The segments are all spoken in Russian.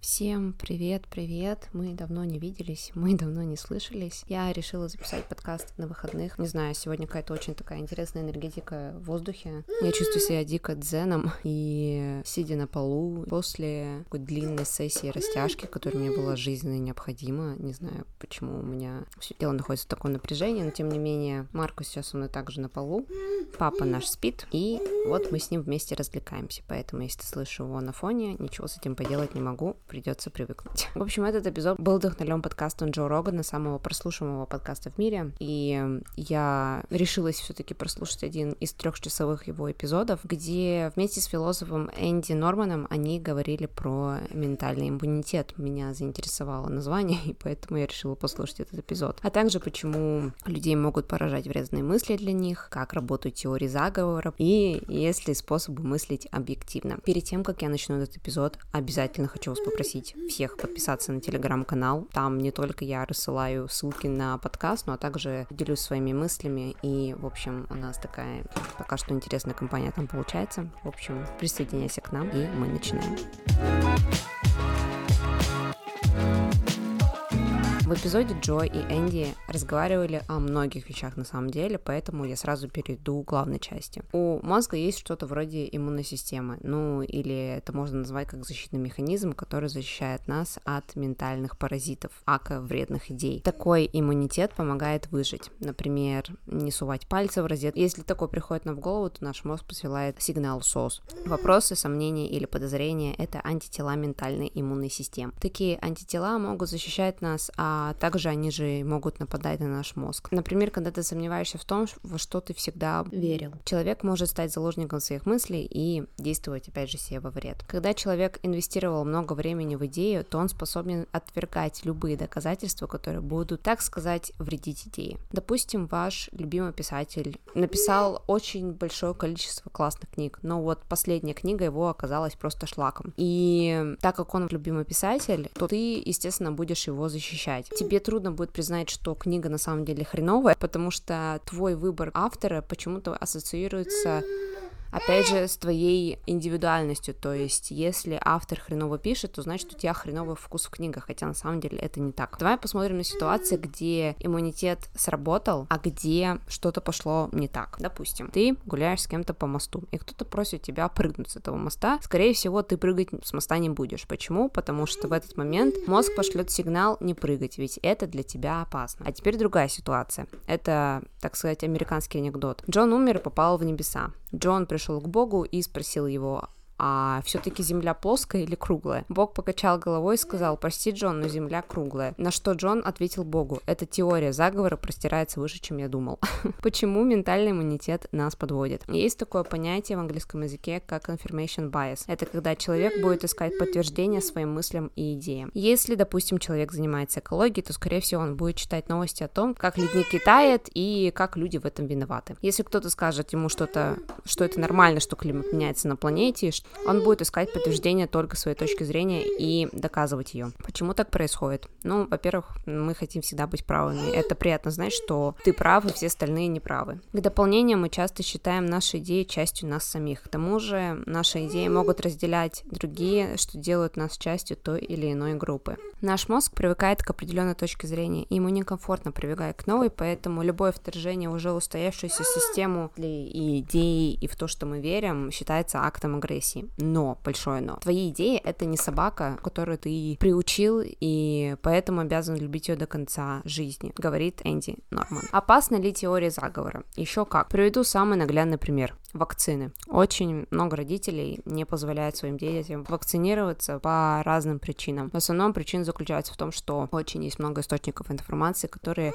Всем привет, привет. Мы давно не виделись, мы давно не слышались. Я решила записать подкаст на выходных. Не знаю, сегодня какая-то очень такая интересная энергетика в воздухе. Я чувствую себя дико дзеном и сидя на полу после такой длинной сессии растяжки, которая мне была жизненно необходима. Не знаю, почему у меня все тело находится в таком напряжении, но тем не менее Маркус сейчас со мной также на полу. Папа наш спит, и вот мы с ним вместе развлекаемся. Поэтому, если слышу его на фоне, ничего с этим поделать не могу придется привыкнуть. В общем, этот эпизод был вдохновлен подкастом Джо Рогана, самого прослушиваемого подкаста в мире, и я решилась все-таки прослушать один из трехчасовых его эпизодов, где вместе с философом Энди Норманом они говорили про ментальный иммунитет. Меня заинтересовало название, и поэтому я решила послушать этот эпизод. А также почему людей могут поражать вредные мысли для них, как работают теории заговора, и есть ли способы мыслить объективно. Перед тем, как я начну этот эпизод, обязательно хочу вас попросить попросить всех подписаться на телеграм-канал. Там не только я рассылаю ссылки на подкаст, но также делюсь своими мыслями. И, в общем, у нас такая пока что интересная компания там получается. В общем, присоединяйся к нам, и мы начинаем. В эпизоде Джо и Энди разговаривали о многих вещах на самом деле, поэтому я сразу перейду к главной части. У мозга есть что-то вроде иммунной системы, ну или это можно назвать как защитный механизм, который защищает нас от ментальных паразитов, ака вредных идей. Такой иммунитет помогает выжить. Например, не сувать пальцы в розет. Если такое приходит нам в голову, то наш мозг посылает сигнал СОС. Вопросы, сомнения или подозрения — это антитела ментальной иммунной системы. Такие антитела могут защищать нас от а также они же могут нападать на наш мозг. Например, когда ты сомневаешься в том, во что ты всегда верил. Человек может стать заложником своих мыслей и действовать, опять же, себе во вред. Когда человек инвестировал много времени в идею, то он способен отвергать любые доказательства, которые будут, так сказать, вредить идее. Допустим, ваш любимый писатель написал очень большое количество классных книг, но вот последняя книга его оказалась просто шлаком. И так как он любимый писатель, то ты, естественно, будешь его защищать тебе трудно будет признать, что книга на самом деле хреновая, потому что твой выбор автора почему-то ассоциируется опять же, с твоей индивидуальностью, то есть, если автор хреново пишет, то значит, у тебя хреновый вкус в книгах, хотя на самом деле это не так. Давай посмотрим на ситуации, где иммунитет сработал, а где что-то пошло не так. Допустим, ты гуляешь с кем-то по мосту, и кто-то просит тебя прыгнуть с этого моста, скорее всего, ты прыгать с моста не будешь. Почему? Потому что в этот момент мозг пошлет сигнал не прыгать, ведь это для тебя опасно. А теперь другая ситуация. Это, так сказать, американский анекдот. Джон умер и попал в небеса. Джон пришел к Богу и спросил его, а все-таки Земля плоская или круглая? Бог покачал головой и сказал, прости, Джон, но Земля круглая. На что Джон ответил Богу, эта теория заговора простирается выше, чем я думал. Почему ментальный иммунитет нас подводит? Есть такое понятие в английском языке, как confirmation bias. Это когда человек будет искать подтверждение своим мыслям и идеям. Если, допустим, человек занимается экологией, то, скорее всего, он будет читать новости о том, как ледники тает и как люди в этом виноваты. Если кто-то скажет ему что-то, что это нормально, что климат меняется на планете, он будет искать подтверждение только своей точки зрения и доказывать ее. Почему так происходит? Ну, во-первых, мы хотим всегда быть правыми. Это приятно знать, что ты прав, и все остальные неправы. К дополнению мы часто считаем наши идеи частью нас самих. К тому же наши идеи могут разделять другие, что делают нас частью той или иной группы. Наш мозг привыкает к определенной точке зрения, ему некомфортно привыкать к новой, поэтому любое вторжение в уже устоявшуюся систему и идеи, и в то, что мы верим, считается актом агрессии Но, большое но. Твои идеи — это не собака, которую ты приучил, и поэтому обязан любить ее до конца жизни, говорит Энди Норман. Опасна ли теория заговора? Еще как. Приведу самый наглядный пример. Вакцины. Очень много родителей не позволяют своим детям вакцинироваться по разным причинам. В основном причина заключается в том, что очень есть много источников информации, которые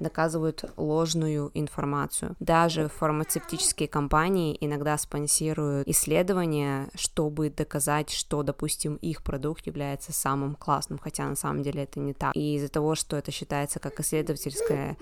доказывают ложную информацию. Даже фармацевтические компании иногда спонсируют исследования, чтобы доказать, что, допустим, их продукт является самым классным, хотя на самом деле это не так. И из-за того, что это считается как исследовательская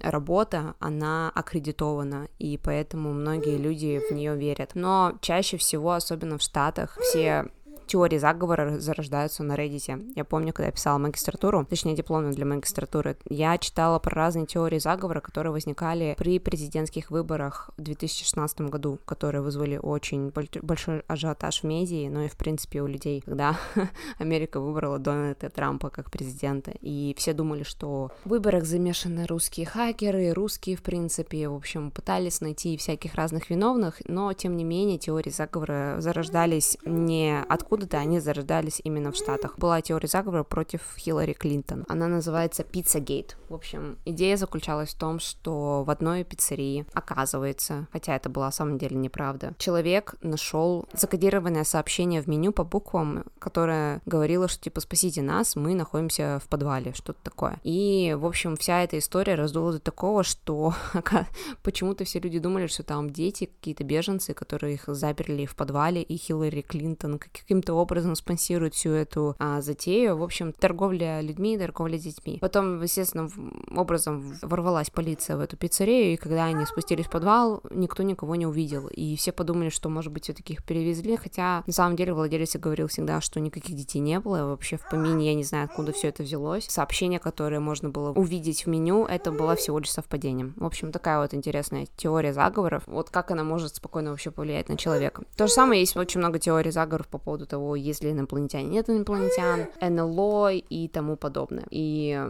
работа, она аккредитована, и поэтому многие люди в нее верят. Но чаще всего, особенно в Штатах, все теории заговора зарождаются на Reddit. Я помню, когда я писала магистратуру, точнее дипломную для магистратуры, я читала про разные теории заговора, которые возникали при президентских выборах в 2016 году, которые вызвали очень большой ажиотаж в медии, но и в принципе у людей, когда Америка выбрала Дональда Трампа как президента, и все думали, что в выборах замешаны русские хакеры, русские в принципе, в общем, пытались найти всяких разных виновных, но тем не менее теории заговора зарождались не откуда-то, они зарождались именно в Штатах. Была теория заговора против Хиллари Клинтон. Она называется Пиццагейт. В общем, идея заключалась в том, что в одной пиццерии, оказывается, хотя это была на самом деле неправда, человек нашел закодированное сообщение в меню по буквам, которое говорило, что типа спасите нас, мы находимся в подвале, что-то такое. И, в общем, вся эта история раздула до такого, что почему-то все люди думали, что там дети, какие-то беженцы, которые их заперли в подвале, и Хиллари Клинтон каким-то образом спонсирует всю эту а, затею. В общем, торговля людьми, торговля детьми. Потом, естественно, образом ворвалась полиция в эту пиццерию, и когда они спустились в подвал, никто никого не увидел. И все подумали, что, может быть, все-таки их перевезли, хотя на самом деле владелец говорил всегда, что никаких детей не было. Вообще в помине я не знаю, откуда все это взялось. Сообщение, которое можно было увидеть в меню, это было всего лишь совпадением. В общем, такая вот интересная теория заговоров. Вот как она может спокойно вообще повлиять на человека. То же самое есть очень много теорий заговоров по поводу того, есть ли инопланетяне, нет инопланетян, НЛО и тому подобное. И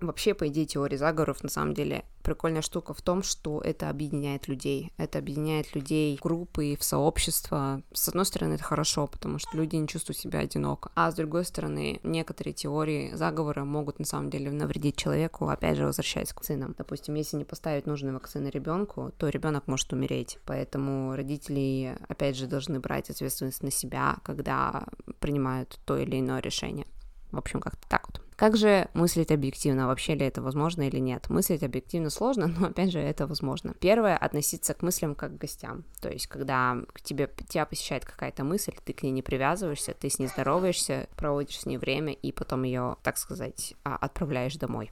вообще, по идее, теории заговоров на самом деле прикольная штука в том, что это объединяет людей. Это объединяет людей в группы, в сообщества. С одной стороны, это хорошо, потому что люди не чувствуют себя одиноко. А с другой стороны, некоторые теории заговора могут на самом деле навредить человеку, опять же, возвращаясь к вакцинам. Допустим, если не поставить нужные вакцины ребенку, то ребенок может умереть. Поэтому родители, опять же, должны брать ответственность на себя, когда принимают то или иное решение. В общем, как-то так вот. Как же мыслить объективно? Вообще ли это возможно или нет? Мыслить объективно сложно, но опять же это возможно. Первое — относиться к мыслям как к гостям. То есть, когда к тебе, тебя посещает какая-то мысль, ты к ней не привязываешься, ты с ней здороваешься, проводишь с ней время и потом ее, так сказать, а, отправляешь домой.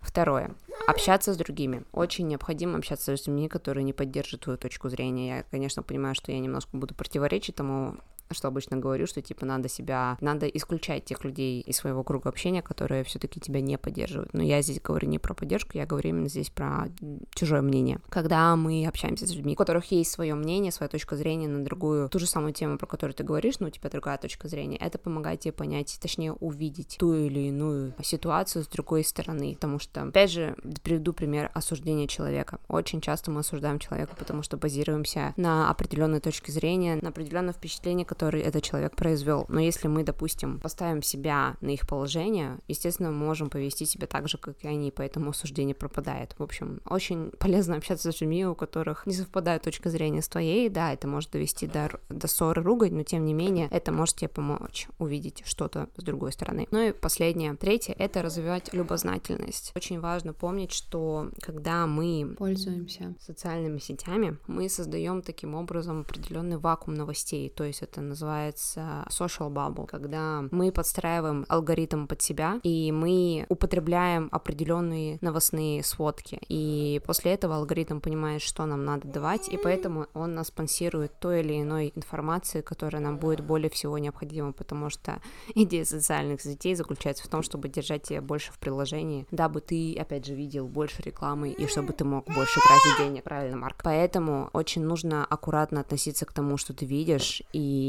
Второе. Общаться с другими. Очень необходимо общаться с людьми, которые не поддерживают твою точку зрения. Я, конечно, понимаю, что я немножко буду противоречить тому что обычно говорю, что типа надо себя, надо исключать тех людей из своего круга общения, которые все-таки тебя не поддерживают. Но я здесь говорю не про поддержку, я говорю именно здесь про чужое мнение. Когда мы общаемся с людьми, у которых есть свое мнение, своя точка зрения на другую, ту же самую тему, про которую ты говоришь, но у тебя другая точка зрения, это помогает тебе понять, точнее увидеть ту или иную ситуацию с другой стороны. Потому что, опять же, приведу пример осуждения человека. Очень часто мы осуждаем человека, потому что базируемся на определенной точке зрения, на определенное впечатление, который этот человек произвел. Но если мы, допустим, поставим себя на их положение, естественно, мы можем повести себя так же, как и они, поэтому осуждение пропадает. В общем, очень полезно общаться с людьми, у которых не совпадает точка зрения с твоей. Да, это может довести до, до ссоры, ругать, но тем не менее, это может тебе помочь увидеть что-то с другой стороны. Ну и последнее, третье, это развивать любознательность. Очень важно помнить, что когда мы пользуемся социальными сетями, мы создаем таким образом определенный вакуум новостей, то есть это называется social bubble, когда мы подстраиваем алгоритм под себя, и мы употребляем определенные новостные сводки, и после этого алгоритм понимает, что нам надо давать, и поэтому он нас спонсирует той или иной информации, которая нам будет более всего необходима, потому что идея социальных сетей заключается в том, чтобы держать тебя больше в приложении, дабы ты, опять же, видел больше рекламы, и чтобы ты мог больше тратить денег, правильно, Марк? Поэтому очень нужно аккуратно относиться к тому, что ты видишь,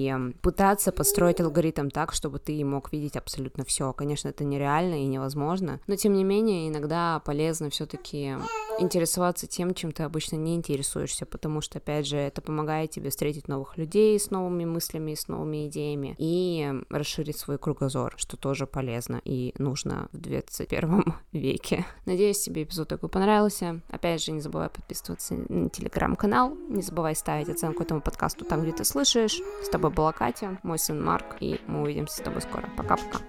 и пытаться подстроить алгоритм так, чтобы ты мог видеть абсолютно все. Конечно, это нереально и невозможно, но тем не менее иногда полезно все-таки интересоваться тем, чем ты обычно не интересуешься, потому что, опять же, это помогает тебе встретить новых людей с новыми мыслями, с новыми идеями и расширить свой кругозор, что тоже полезно и нужно в 21 веке. Надеюсь, тебе эпизод такой понравился. Опять же, не забывай подписываться на телеграм-канал, не забывай ставить оценку этому подкасту там, где ты слышишь. С тобой была Катя, мой сын Марк, и мы увидимся с тобой скоро. Пока-пока.